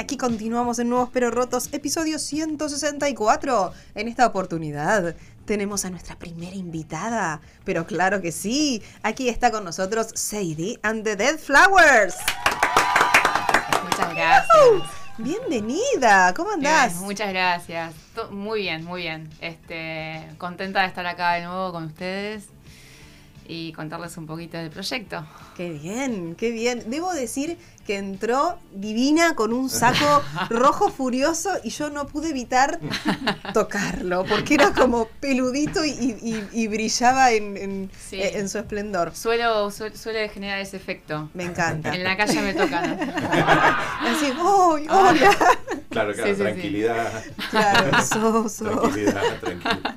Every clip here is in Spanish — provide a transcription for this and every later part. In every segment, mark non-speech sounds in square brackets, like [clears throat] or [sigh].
Aquí continuamos en Nuevos Pero Rotos, episodio 164. En esta oportunidad tenemos a nuestra primera invitada, pero claro que sí, aquí está con nosotros Sadie and the Dead Flowers. Muchas gracias. Bienvenida, ¿cómo andás? Bien, muchas gracias. Muy bien, muy bien. Este, contenta de estar acá de nuevo con ustedes y contarles un poquito del proyecto. Qué bien, qué bien. Debo decir que entró divina con un saco [laughs] rojo furioso y yo no pude evitar tocarlo porque era como peludito y, y- y brillaba en, en- Sí. eh, en su esplendor. Suelo, suel- suele generar ese efecto. Me encanta. En la calle me tocan. [laughs] Así, ¡ay, hola! Claro, claro, Sí, sí, sí. tranquilidad. Claro, so, so. Tranquilidad, tranquilidad.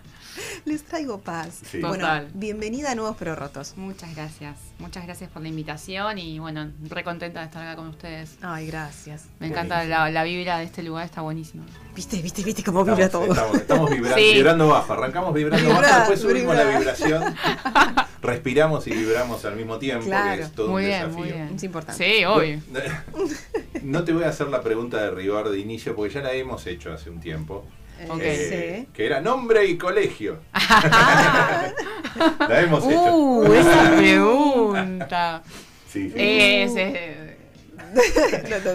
Les traigo paz. Sí. Bueno, bienvenida a Nuevos Pero Rotos. Muchas gracias. Muchas gracias por la invitación y bueno, re contenta de estar acá con ustedes. Ay, gracias. Me encanta la, la vibra de este lugar, está buenísimo. Viste, viste, viste cómo vibra Estamos, todo. estamos- estamos vibra- Sí. vibrando bajo. Arrancamos vibrando Vibra, bajo, después subimos vibra. la vibración. [laughs] Respiramos y vibramos al mismo tiempo, Claro. que es todo Muy un bien, desafío. muy bien. Es importante. Sí, obvio. [laughs] No te voy a hacer la pregunta de rigor de inicio porque ya la hemos hecho hace un tiempo. Ok. Eh, Sí. Que era nombre y colegio. [laughs] la hemos hecho. Uh, esa [laughs] pregunta. Sí, sí. Es, eh,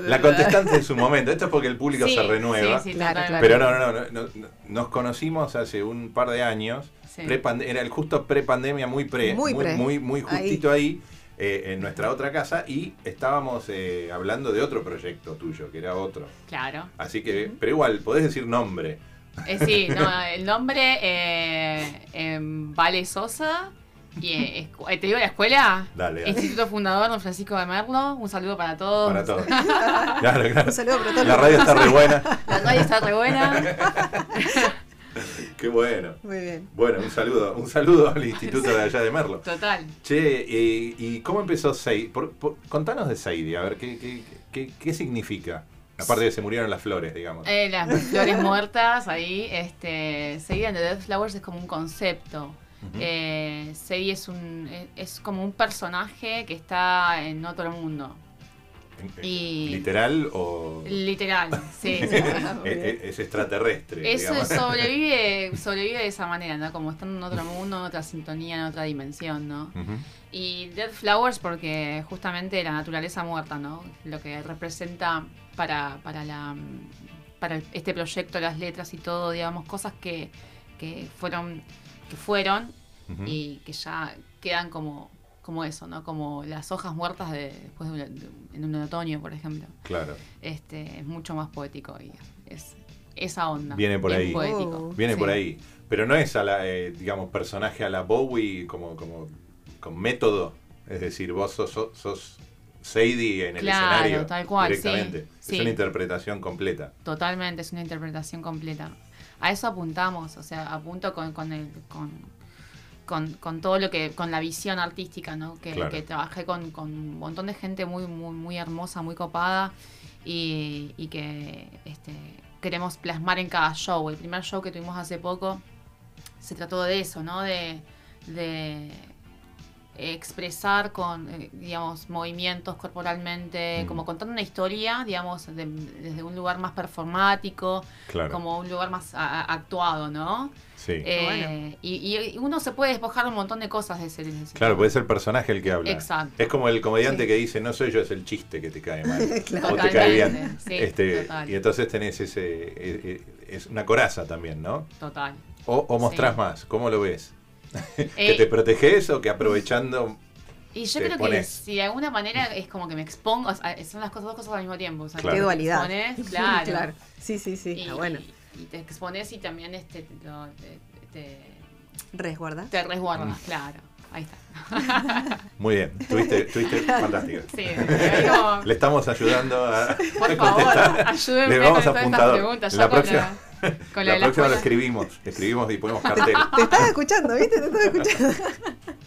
La contestante en su momento. Esto es porque el público sí, se renueva. Sí, sí, Claro, totalmente. Pero no, no, no, no, no, Nos conocimos hace un par de años. Era el justo pre-pandemia, muy pre. Muy Muy, pre. muy, muy justito ahí. eh, en nuestra otra casa. Y estábamos eh, hablando de otro proyecto tuyo, que era otro. Claro. Así que, pero igual, podés decir nombre. Eh, sí, no, el nombre eh, em, Vale Sosa. Y eh, eh, te digo la escuela. Dale, dale. Instituto Fundador Don Francisco de Merlo. Un saludo para todos. Para todos. [laughs] Claro, claro. Un saludo para todos. La radio está re buena. La radio está re buena. [laughs] Qué bueno. Muy bien. Bueno, un saludo, un saludo al instituto de allá de Merlo. Total. Che, ¿y cómo empezó Seidi? Contanos de Seidi, a ver, ¿qué, qué, qué, qué significa? Aparte de que se murieron las flores, digamos. Eh, las flores muertas ahí. Este, Sadie and the Dead Flowers es como un concepto. Ujú. Eh, Sadie es, un, es- es como un personaje que está en otro mundo. Y- ¿Literal o Literal, [laughs] sí. sí. Es extraterrestre? Eso digamos. sobrevive, [laughs] sobrevive de esa manera, ¿no? Como estando en otro mundo, en otra sintonía, en otra dimensión, ¿no? Y Dead Flowers porque justamente la naturaleza muerta, ¿no? Lo que representa para, para, la, para este proyecto, las letras y todo, digamos, cosas que, que fueron, que fueron y que ya quedan como, como eso, ¿no? Como las hojas muertas de, después de, de- en un otoño, por ejemplo. Claro. Este, es mucho más poético y es esa onda. Viene por ahí. poético. Oh. Viene Sí. por ahí. Pero no es a la, eh, digamos, personaje a la Bowie como, como con método. Es decir, vos sos, sos, sos Sadie en el Claro, escenario. tal cual, directamente. sí. Es una interpretación completa. Totalmente, es una interpretación completa. A eso apuntamos, o sea, apunto con, con, el, con, con, con todo lo que, con la visión artística, ¿no? Que, Claro. que trabajé con, con un montón de gente muy, muy, muy hermosa, muy copada y, y que este, queremos plasmar en cada show. El primer show que tuvimos hace poco se trató de eso, ¿no? De, de expresar con, eh, digamos, movimientos corporalmente, Mm. como contando una historia, digamos, de- desde un lugar más performático, Claro. como un lugar más a- a- actuado, ¿no? sí. Eh, bueno. y, y uno se puede despojar un montón de cosas de ese. de ese- Claro, puede ser el personaje el que habla. Exacto. Es como el comediante Sí. que dice, no soy yo, es el chiste que te cae mal. Claro. [laughs] o te cae bien. Sí, este, total. y entonces tenés ese, eh, eh, es una coraza también, ¿no? Total. O, o mostrás Sí. más, ¿cómo lo ves? [laughs] ¿Que Eh, te proteges o que aprovechando... Y yo te creo que si de alguna manera es como que me expongo, o sea, son las cosas, dos cosas al mismo tiempo. O sea, Claro. Qué dualidad. expones, [laughs] claro. claro. Sí, sí, sí. Y, Está bueno. y- y te expones y también este, lo- te, te- Resguarda. te resguardas, Mm. claro. Ahí está. [laughs] Muy bien, tuviste, tuviste fantástico. Sí, ahí como- Le estamos ayudando a, por a favor, contestar. ayúdenme Le vamos con a todas estas preguntas. La Yo con próxima, la- [laughs] Con la próxima lo escribimos, escribimos y ponemos cartel. Te estás escuchando, ¿viste? Te estás escuchando.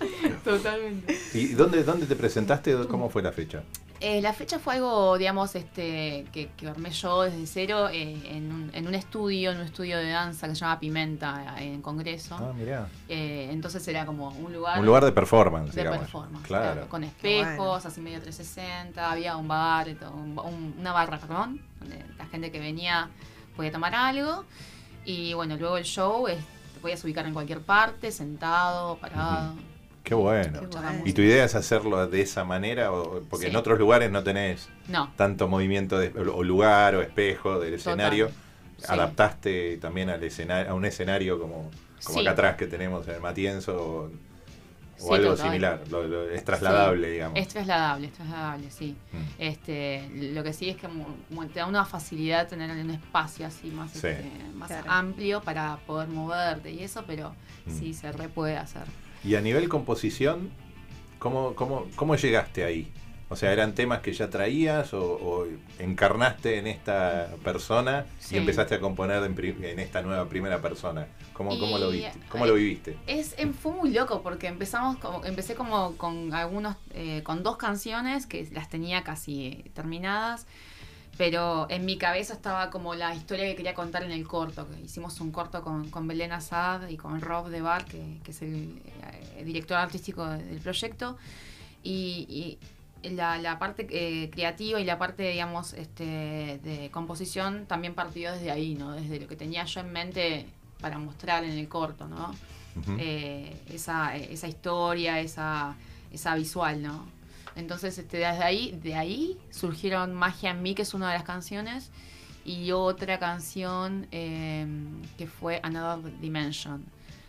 [laughs] Totalmente. ¿Y dónde, dónde te presentaste? ¿Cómo fue la fecha? Eh, la fecha fue algo, digamos, este, que, que armé yo desde cero eh, en, un, en un estudio, en un estudio de danza que se llama Pimenta, eh, en Congreso. Ah, mirá. Eh, entonces era como un lugar, Un lugar de performance, de digamos. performance, Claro. claro, con espejos, bueno. así medio 360, había un bar, un- una barra, perdón, donde la gente que venía podía tomar algo. Y bueno, luego el show, es- te podías ubicar en cualquier parte, sentado, parado. Qué bueno. Qué. ¿Y tu idea es hacerlo de esa manera? O, porque en otros lugares no tenés No, tanto movimiento de, o lugar o espejo del escenario. Sí. ¿Adaptaste también al escenario, a un escenario como, como Sí. acá atrás que tenemos en el Matienzo o, o Sí, algo total. similar? Lo- lo- es trasladable, Sí, digamos. Es trasladable, es trasladable, sí. Mm. Este, lo que sí es que te da una facilidad tener un espacio así más, Sí. este, más Claro. amplio para poder moverte y eso, pero Mm. sí se re puede hacer. Y a nivel composición, ¿cómo, cómo, cómo llegaste ahí? O sea, ¿eran temas que ya traías o, o encarnaste en esta persona Sí. y empezaste a componer en, esta nueva primera persona? ¿Cómo, cómo lo viste? ¿Cómo lo eh, viviste? Es, em, fue muy loco porque empezamos como, empecé como con algunos, eh, con dos canciones que las tenía casi terminadas, pero en mi cabeza estaba como la historia que quería contar en el corto. que Hicimos un corto con, con Belén Assad y con Rob De Bar, que, que es el, eh, director artístico de- del proyecto, y, y la, la parte eh, creativa y la parte, digamos, este, de composición también partió desde ahí, ¿no? Desde lo que tenía yo en mente para mostrar en el corto, ¿no? Eh, esa, esa historia, esa, esa visual, ¿no? Entonces, este, desde ahí, de ahí surgieron Magia en mí, que es una de las canciones, y otra canción eh, que fue Another Dimension.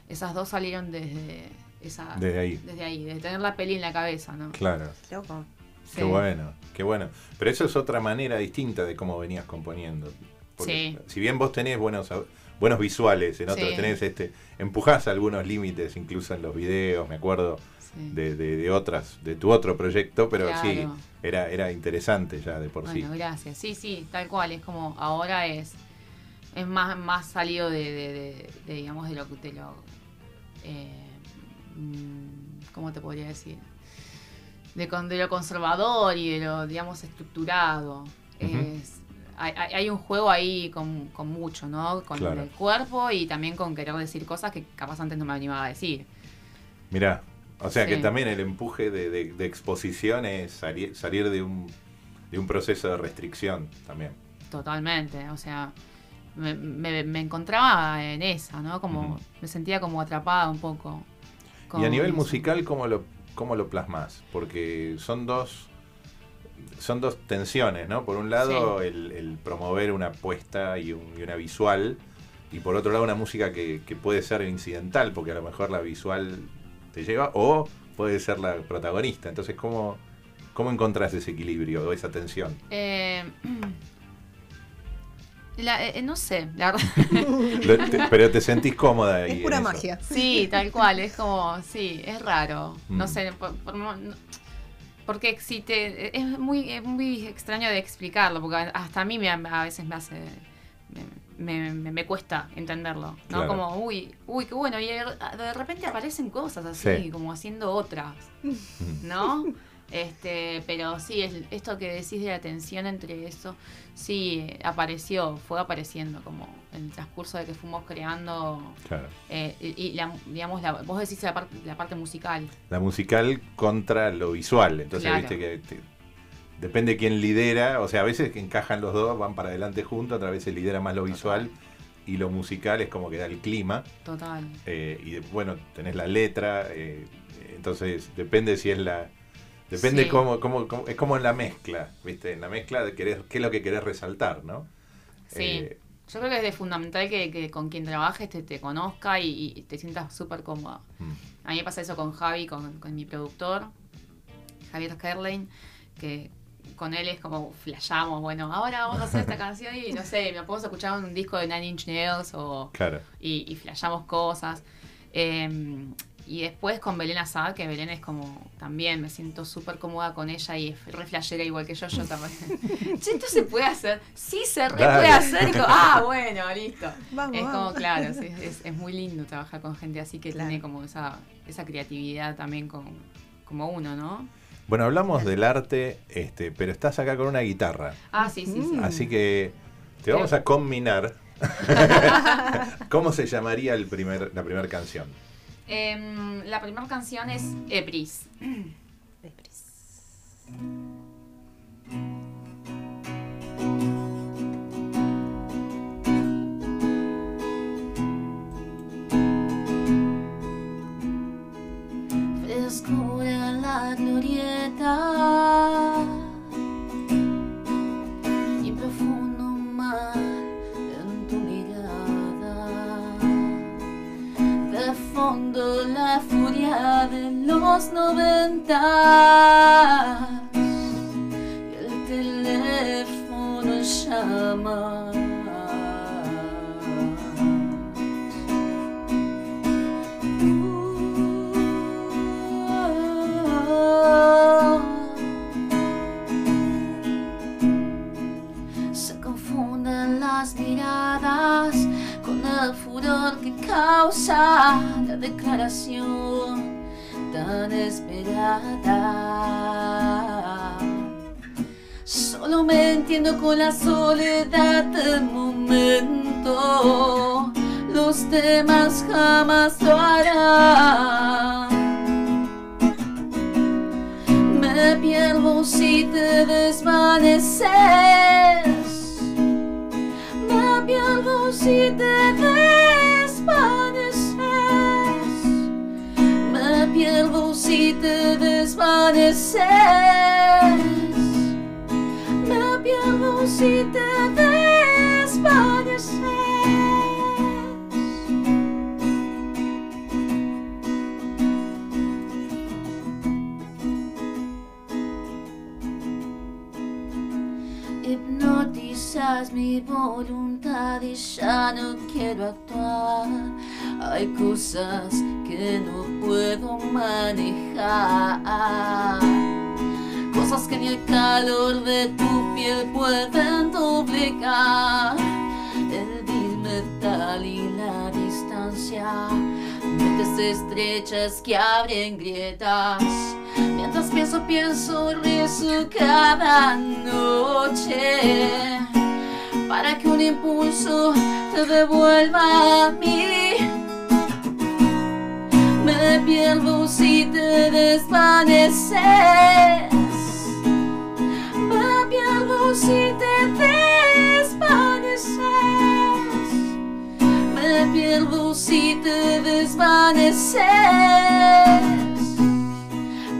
Esas dos salieron desde esa, Desde ahí. desde ahí, de tener la peli en la cabeza, ¿no? Claro. Loco. Qué Sí. bueno, qué bueno. Pero eso es otra manera distinta de cómo venías componiendo. Porque Sí. si bien vos tenés buenos buenos visuales, en otros Sí. tenés este, empujás algunos límites, incluso en los videos, me acuerdo de, de- de otras, de tu otro proyecto, pero sí, era, era interesante ya de por Bueno, sí. gracias. Sí, sí, tal cual. Es como ahora es es más, más salido de, de- de- de, digamos, de lo de lo eh, mm, ¿cómo te podría decir? De, con- de lo conservador y de lo, digamos, estructurado. Es- hay, un juego ahí con, con mucho, ¿no? Con Claro. el cuerpo y también con querer decir cosas que capaz antes no me animaba a decir. Mirá, o sea que también el empuje de, de- de exposición es salir, salir de, un, de un proceso de restricción también. Totalmente, o sea, me, me- me encontraba en esa, ¿no? Como me sentía como atrapada un poco. Y a nivel eso. musical, ¿cómo lo, cómo lo plasmas? Porque son dos son dos tensiones, ¿no? Por un lado, Sí. el, el promover una apuesta y, un- y una visual, y por otro lado, una música que, que puede ser incidental, porque a lo mejor la visual te lleva, o puede ser la protagonista. Entonces, ¿cómo, cómo encontrás ese equilibrio o esa tensión? Eh, [clears throat] la- eh, no sé, la verdad. [laughs] Te- pero te sentís cómoda ahí. Es pura magia. Sí, tal cual, es como, sí, es raro. No Mm. sé, por- por- no- porque si te, es muy, es muy extraño de explicarlo, porque hasta a mí me, a veces me hace, me, me- me cuesta entenderlo, ¿no? Claro. Como, uy, uy, qué bueno, y de de repente aparecen cosas así, Sí. como haciendo otras, ¿no? Este, pero sí, es- esto que decís de la tensión entre eso, sí, eh, apareció, fue apareciendo como en el transcurso de que fuimos creando Claro. eh, y, y la, digamos, la, vos decís la, parte la parte musical. La musical contra lo visual. Entonces, Claro. viste que te- depende quién lidera. O sea, a veces que encajan los dos, van para adelante juntos, otra vez se lidera más lo visual y lo musical es como que da el clima. Total. eh, y de- bueno, tenés la letra. eh, entonces, depende si es la. Depende Sí. cómo, cómo, cómo- Es como en la mezcla, ¿viste? En la mezcla de querer, qué es lo que querés resaltar, ¿no? Sí. Eh, Yo creo que es de fundamental que, que con quien trabajes te, te conozca y, y te sientas súper cómoda. mm, A mí me pasa eso con Javi, con, con mi productor, Javier Kerlein, que con él es como flashamos, bueno, ahora vamos a hacer esta [laughs] canción y no sé, me podemos escuchar un disco de Nine Inch Nails o, claro. y, y flashamos cosas. Eh, Y después con Belén Azad, que Belén es como también, me siento súper cómoda con ella y es re flashera igual que yo, yo también. [laughs] che, esto se puede hacer. Sí, se re Dale. puede hacer. Y como, ah, bueno, listo. Vamos, es vamos. como, claro, sí, es, es muy lindo trabajar con gente así que Claro. tiene como esa, esa creatividad también con, como uno, ¿no? Bueno, hablamos del arte, este, pero estás acá con una guitarra. Ah, sí, sí, sí. Mm. Así que te vamos a combinar. [laughs] [laughs] ¿Cómo se llamaría el primer, la primera canción? Em, la primera canción es Epris. frescura jamás lo harán. Me pierdo si te desvaneces. Me pierdo si te desvaneces. Me pierdo si te desvaneces. Me pierdo si te desvaneces. Hipnotizas mi voluntad y ya no quiero actuar. Hay cosas que no puedo manejar. Cosas que ni el calor de tu piel pueden doblegar. El metal y la distancia. Mentes estrechas que abren grietas. Mientras pienso, pienso, rezo cada noche para que un impulso te devuelva a mí. Me pierdo si te desvaneces. Me pierdo si te desvaneces. Me pierdo si te desvaneces.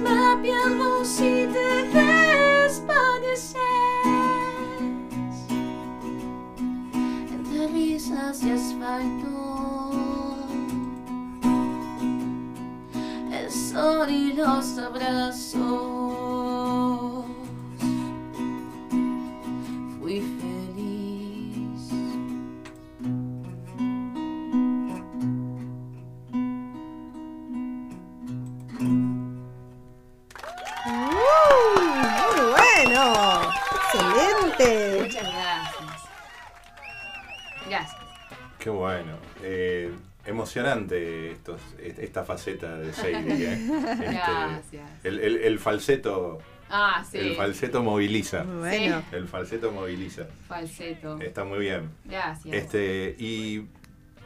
Me pierdo si te desvaneces. Y asfalto. El sol y los abrazos. Fui feliz. ¡Uh! muy bueno. Excelente. Muchas gracias. Gracias. Qué bueno. Eh, emocionante estos, esta faceta de Sadie. ¿eh? [laughs] Este, Gracias. el, el- el falseto, Ah, sí. el falseto moviliza. Muy bueno. El falseto moviliza. Falseto. Está muy bien. Gracias. Este, y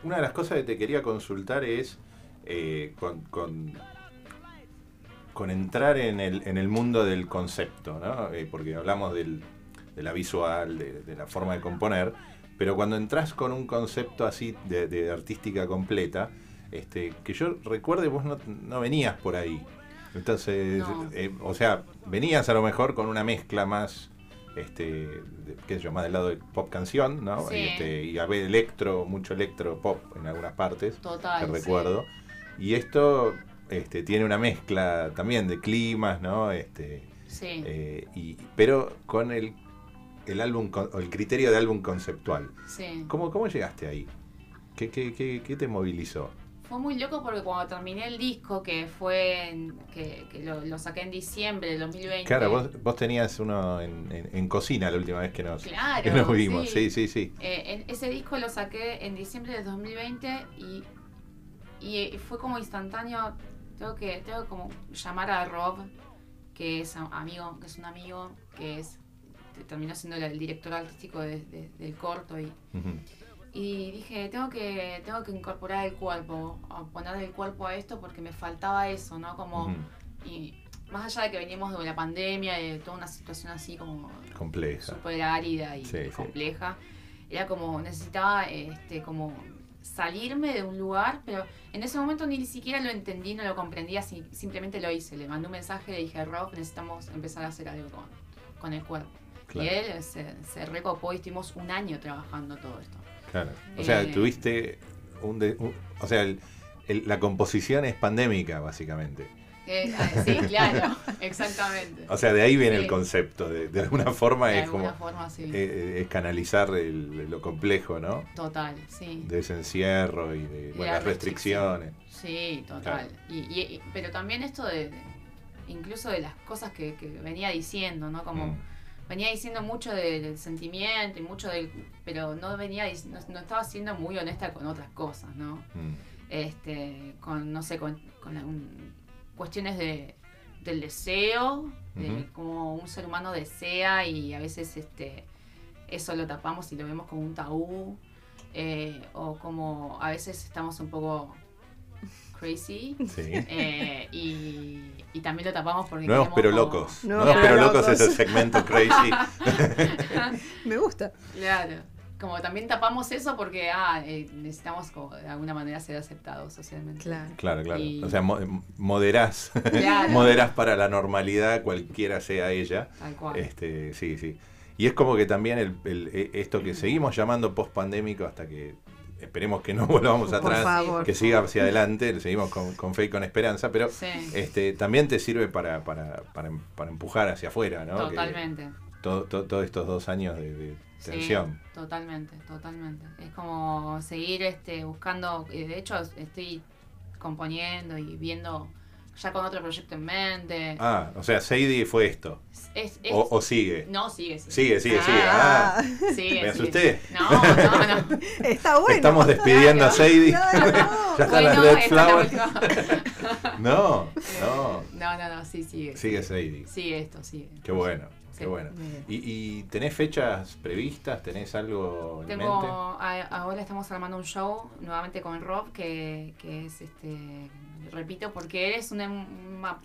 una de las cosas que te quería consultar es eh, con, con, con entrar en el, en el mundo del concepto, ¿no? Eh, porque hablamos del, de la visual, de, de la forma de componer, pero cuando entras con un concepto así de, de artística completa, este, que yo recuerde, vos no, no venías por ahí. Entonces, No. eh, o sea, venías a lo mejor con una mezcla más, este, de- qué sé yo, más del lado de pop canción, ¿no? Sí. Y, este, y a ver electro, mucho electro pop en algunas partes, Total. que sí. recuerdo. Y esto este, tiene una mezcla también de climas, ¿no? Este, Sí. eh, y, pero con el, el álbum, o el criterio de álbum conceptual. sí. ¿Cómo, cómo llegaste ahí? ¿Qué, qué, qué, qué te movilizó? fue muy loco porque cuando terminé el disco, que fue en- que, que lo, lo saqué en diciembre del 2020. Claro, vos, vos tenías uno en, en- en cocina la última vez que nos, Claro, que nos vimos. sí. Sí, sí, sí. Eh, ese disco lo saqué en diciembre del 2020 y, y, fue como instantáneo. Tengo que, tengo que como llamar a Rob, que es amigo, que es un amigo, que es terminó siendo el, director artístico de- de- del corto y, y dije tengo que tengo que incorporar el cuerpo, a poner el cuerpo a esto porque me faltaba eso, ¿no? Como y más allá de que veníamos de la pandemia y de toda una situación así como Compleja. súper árida y Sí, sí. compleja. Era como, necesitaba este, como salirme de un lugar, pero en ese momento ni siquiera lo entendí, no lo comprendía, si- simplemente lo hice. Le mandé un mensaje, le dije, Rob, necesitamos empezar a hacer algo con, con el cuerpo. Claro. Y él se, se recopó y estuvimos un año trabajando todo esto. Claro. O sea, Eh, tuviste un, de- un- o sea, el- el- la composición es pandémica, básicamente. Eh, ah, sí, [laughs] claro, exactamente. O sea, de ahí viene Sí. el concepto. De, de alguna forma de es como alguna forma, sí. eh, es canalizar el- lo complejo, ¿no? Total, sí. De ese encierro y de bueno, las restricciones. Sí, total. Y, y- y- pero también esto de, de- incluso de las cosas que, que venía diciendo, ¿no? Como Mm. Venía diciendo mucho de- del sentimiento y mucho del, pero no venía, no, no estaba siendo muy honesta con otras cosas, ¿no? Mm. Este, con, no sé, con, con un- cuestiones de, del deseo, de como un ser humano desea y a veces este, eso lo tapamos y lo vemos como un tabú, eh, o como a veces estamos un poco crazy. Sí. eh, y, y también lo tapamos porque Nuevos pero como- locos. Nuevos Nuevos pero locos es el segmento crazy. [laughs] Me gusta. Claro. Como también tapamos eso porque ah, eh, necesitamos como de alguna manera ser aceptados socialmente. Claro. Claro, claro. Y- O sea, mo- moderás, Claro. [laughs] moderás para la normalidad, cualquiera sea ella. Tal cual. Este, sí, sí. Y es como que también el, el- e- esto que seguimos llamando post-pandémico hasta que esperemos que no [laughs] volvamos Por atrás, favor. que siga hacia adelante, seguimos con, con fe y con esperanza, pero Sí. este, también te sirve para, para, para, para empujar hacia afuera, ¿no? Totalmente. todo- todo- Todos estos dos años de, de Sí, tensión. totalmente, totalmente. Es como seguir este, buscando, de hecho estoy componiendo y viendo ya con otro proyecto en mente. Ah, o sea, Sadie fue esto. Es, es- O, o sigue. No, sigue, sigue. Sigue, sigue, sigue. Ah. Ah, Sigue, me sigue. asusté. No, no, no. [laughs] Está bueno. Estamos despidiendo a Sadie. Claro, [laughs] no. ya están las Bueno, Red esta es la Flowers. última. [laughs] No, no. No, no, no, sí, sigue. Sigue Sadie. Sigue esto, sigue. Qué bueno, Sí. qué bueno. ¿Y, y tenés fechas previstas? ¿Tenés algo en Tengo, mente? a- ahora estamos armando un show nuevamente con Rob, que, que es, este, repito, porque él es una, una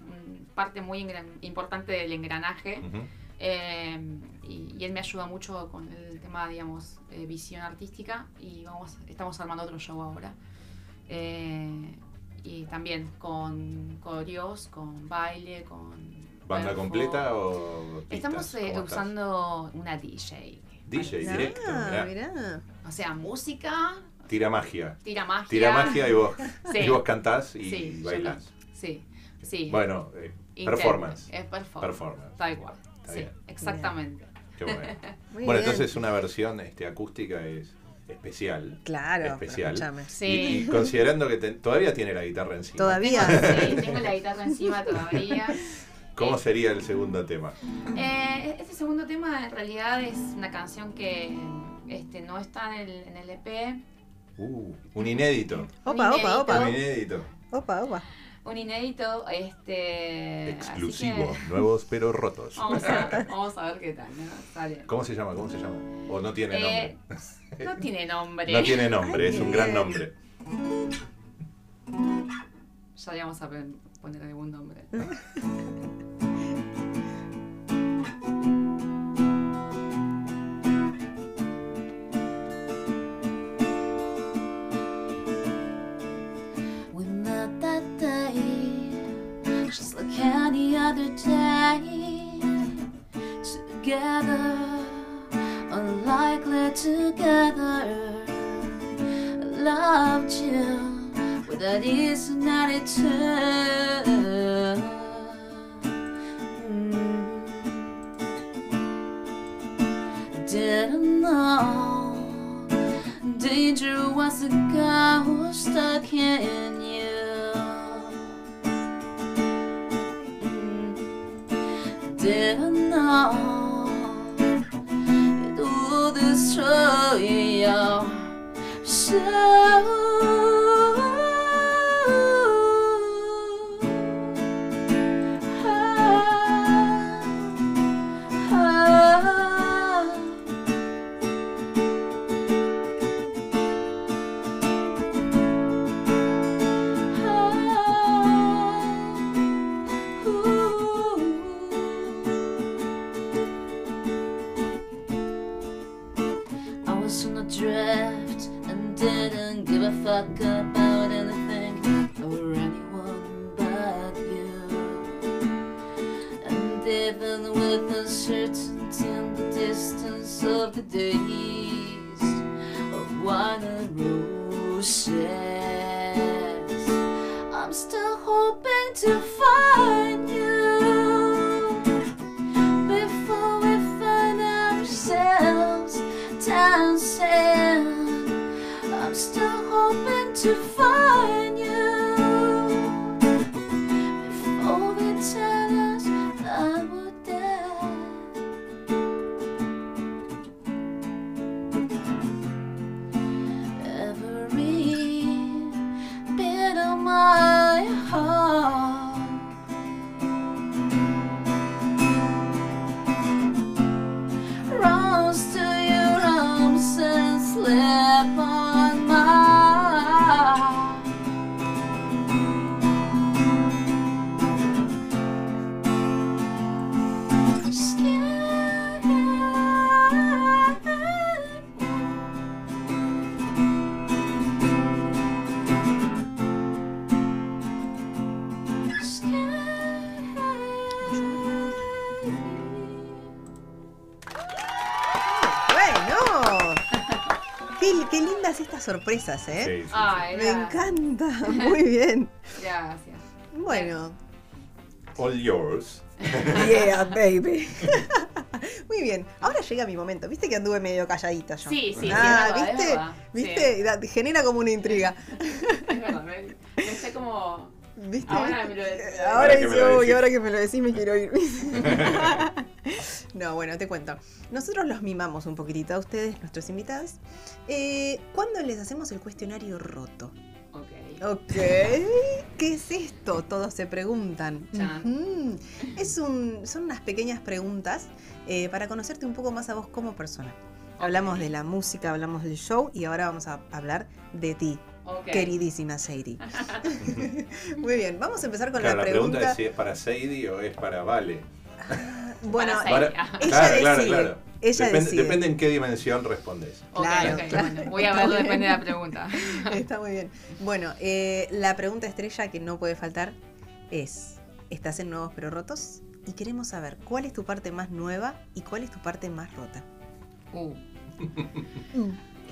parte muy importante del engranaje Ujú. eh, y, y él me ayuda mucho con el tema, digamos, eh, visión artística y vamos, estamos armando otro show ahora. Eh, y también con coreos, con baile, con... ¿Banda cuerpo. completa o pistas? Estamos eh, usando una DJ. DJ Ah, directo, mirá. mirá. O sea, música, Tira magia. tira magia. Tira magia y vos, [laughs] Sí. y vos cantás y Sí, bailás. Sí, sí. Bueno, eh, performance. Es performance. Performance. Tal cual. Está sí, bien. exactamente. Qué bueno. [laughs] Muy bueno, bien. entonces una versión este, acústica es especial. Claro, especial. Sí. Y, y considerando que te- todavía tiene la guitarra encima. Todavía. Sí, tengo la guitarra encima todavía. [laughs] ¿Cómo sería el segundo tema? Eh, este segundo tema en realidad es una canción que este, no está en el, en el EP. Uh, un inédito. Opa, opa, Un opa. inédito. Opa, opa. Un inédito, este. Exclusivo. que Nuevos pero rotos. Vamos a, [laughs] vamos a ver qué tal, ¿no? Sale. ¿Cómo se llama? ¿Cómo se llama? ¿O no tiene Eh, nombre? no tiene nombre. No tiene nombre, es un gran nombre. Ya le vamos a poner algún nombre. [laughs] my sorpresas, ¿eh? Sí, sí, sí. Ay, Me encanta. [laughs] Muy bien. Gracias. Bueno. All yours. Yeah, [laughs] baby. [laughs] Muy bien. Ahora llega mi momento. ¿Viste que anduve medio calladita yo? Sí, sí, sí, Ah, es verdad, es ¿viste? verdad. ¿Viste? Genera como una intriga. Es verdad, me, me sé como. ¿Viste? Ahora me lo decís. Ahora, Ahora que me dice, lo uy, decís". ahora que me lo decís me quiero ir. No, bueno, te cuento. Nosotros los mimamos un poquitito a ustedes, nuestros invitados, eh, cuando les hacemos el cuestionario roto. Ok. Ok, ¿qué es esto? Todos se preguntan. Es un, son unas pequeñas preguntas eh, para conocerte un poco más a vos como persona. Hablamos de la música, hablamos del show y ahora vamos a hablar de ti, queridísima Sadie. [laughs] Muy bien, vamos a empezar con Claro, la la pregunta pregunta. es si es para Sadie o es para Vale. [laughs] Bueno, Para Ella ella claro, decide. claro, claro. Ella depende, decide. depende en qué dimensión respondes. Ok, Claro, bueno, voy a verlo, depende de la pregunta. [laughs] Está muy bien. Bueno, eh, la pregunta estrella que no puede faltar es, ¿estás en Nuevos Pero Rotos? Y queremos saber cuál es tu parte más nueva y cuál es tu parte más rota. Uh.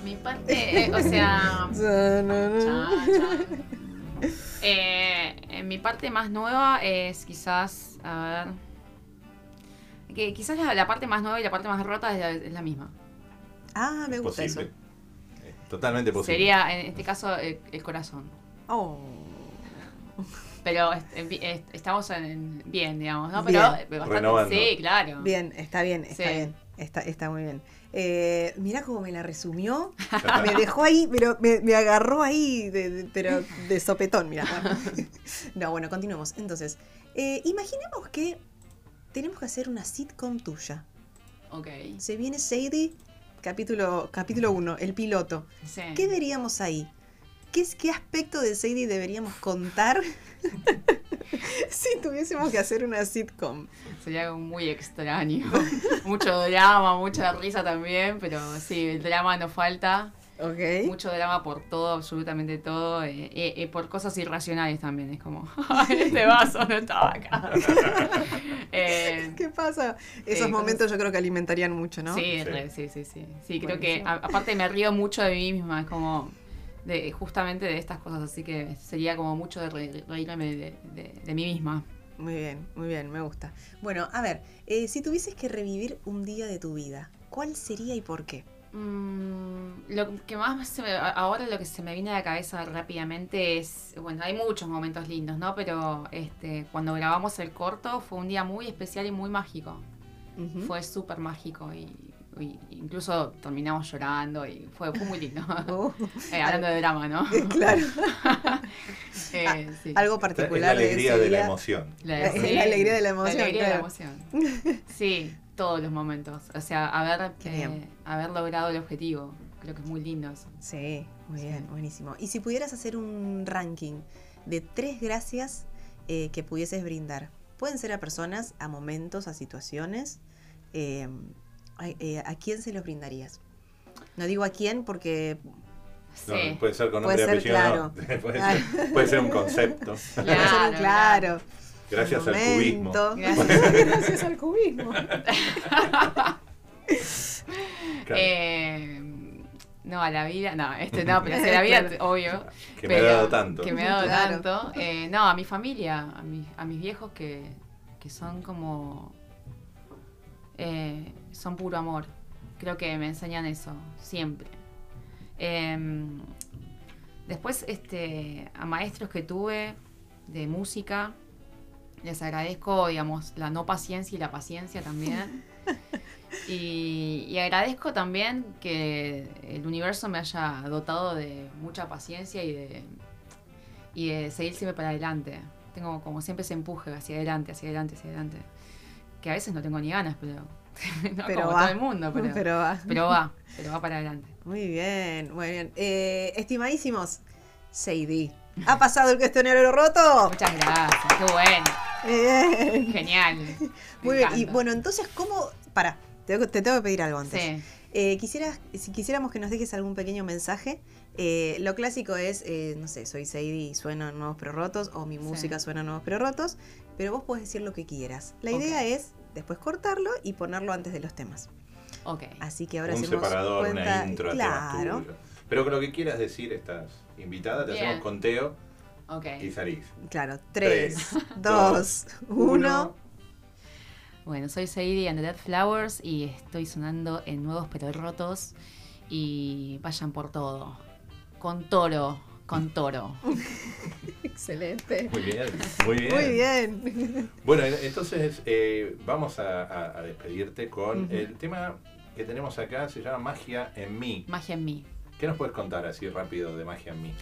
Mi parte, eh, o sea. [laughs] Chan, chan. Eh, eh, mi parte más nueva es quizás, a ver, que quizás la, la parte más nueva y la parte más rota es la, es la misma. Ah, me gusta Posible. eso. Es totalmente posible. Sería en este caso el, el corazón. Oh. Pero est- est- estamos en, en- bien, digamos, ¿no? Pero Bien. bastante- Renovando. Sí, claro. Bien, está bien, está Sí. bien. Está, está muy bien. Eh, mirá cómo me la resumió. [laughs] Me dejó ahí, pero me, me agarró ahí, de, de- pero de sopetón, mira. [laughs] No, bueno, continuemos. Entonces, eh, imaginemos que tenemos que hacer una sitcom tuya. Ok. Se viene Sadie, capítulo capítulo 1, el piloto. Sí. ¿Qué veríamos ahí? ¿Qué, ¿Qué aspecto de Sadie deberíamos contar [laughs] si tuviésemos que hacer una sitcom? Sería algo muy extraño. [laughs] Mucho drama, mucha risa también, pero sí, el drama no falta. Mucho drama por todo, absolutamente todo. eh, eh, eh, por cosas irracionales también. Es como, [laughs] "Ay, [laughs] este vaso no estaba acá. [laughs] Eh, ¿Qué pasa? Esos momentos yo creo que alimentarían mucho, ¿no? sí, Sí. re- sí, sí, sí. Sí, creo que a- aparte me río mucho de mí misma. Es como, de, justamente de estas cosas. Así que sería como mucho de re- reírme de, de- de mí misma. Muy bien, muy bien, me gusta. Bueno, a ver, eh, si tuvieses que revivir un día de tu vida, ¿cuál sería y por qué? Mm, lo que más se me- ahora lo que se me viene a la cabeza rápidamente es, bueno, hay muchos momentos lindos, ¿no? Pero este, cuando grabamos el corto fue un día muy especial y muy mágico. Fue súper mágico y, y incluso terminamos llorando y fue, fue muy lindo. [laughs] Oh, [laughs] Eh, hablando de drama, ¿no? [laughs] claro. Eh, sí. Algo Es particular la alegría ese de la emoción. La, alegría de la emoción, La alegría de la claro. emoción. Sí, todos los momentos. O sea, haber, eh, haber logrado el objetivo. Creo que es muy lindo eso. Sí, muy Sí. bien, buenísimo. Y si pudieras hacer un ranking de tres gracias eh, que pudieses brindar, pueden ser a personas, a momentos, a situaciones, eh, a, eh, ¿a quién se los brindarías? No digo a quién porque No, Sí. puede ser con nombre y no. [laughs] puede, ser, puede ser un concepto. Claro, claro. Gracias al cubismo. Gracias. [laughs] Gracias al cubismo. Claro, Eh, no, a la vida. No, este no, pero hacia la vida, [laughs] Claro. obvio. que me ha dado tanto. Que me ha dado Claro. tanto. Eh, no, a mi familia, a, mi- a mis viejos que, que son como. eh, son puro amor. Creo que me enseñan eso, siempre. Em, después, este, a maestros que tuve de música, les agradezco, digamos, la no paciencia y la paciencia también. [laughs] Y, y agradezco también que el universo me haya dotado de mucha paciencia y de, y de seguir siempre para adelante. Tengo como siempre ese empuje hacia adelante, hacia adelante, hacia adelante. Que a veces no tengo ni ganas, pero, [laughs] no Pero como va. todo el mundo, pero, [laughs] Pero va. pero va, pero va para adelante. Muy bien, muy bien. Eh, estimadísimos, Seidi, ¿ha pasado el cuestionario roto? Muchas gracias, qué bueno, Bien. genial. [laughs] me Muy bien. Y bueno, entonces, ¿cómo? Para, te, te tengo que pedir algo antes. Sí, Eh, quisieras, si quisiéramos que nos dejes algún pequeño mensaje, eh, lo clásico es, eh, no sé, soy Seidi y suenan nuevos pero rotos, o mi Sí. música suena nuevos pero rotos, pero vos podés decir lo que quieras. La idea es después cortarlo y ponerlo antes de los temas. ok. Así que ahora un hacemos separador, cuenta, una intro claro. Pero con lo que quieras decir, estás invitada, te Bien. hacemos conteo Ok. y salís. Claro, 3, Tres, 2, 1. Bueno, soy Sadie and the Dead Flowers y estoy sonando en Nuevos Pero Rotos. Y vayan por todo. Con toro, con toro. [laughs] Excelente. Muy bien, muy bien. Muy bien. Bueno, en- entonces eh, vamos a, a- a despedirte con el tema que tenemos acá, se llama Magia en mí. Magia en mí. ¿Qué nos puedes contar así rápido de Magia en mí?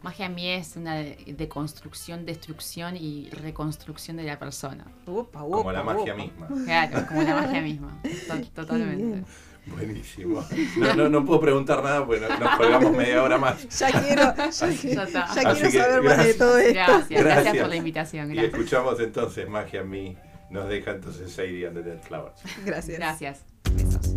Magia en mí es una de- deconstrucción, destrucción y reconstrucción de la persona. Upa, Como upa, la magia upa. misma. Claro, como la magia [laughs] misma. To- Totalmente. Buenísimo. No, no, no puedo preguntar nada porque no- nos colgamos media hora más. Ya quiero, ya, Ya está. ya quiero que saber más de todo esto. Gracias, gracias, Gracias. por la invitación. Y Gracias. escuchamos entonces Magia en mí. Nos deja entonces Sadie and the Dead Flowers. Gracias. Gracias. Besos.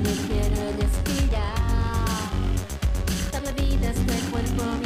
no quiero respirar. Toda la vida este cuerpo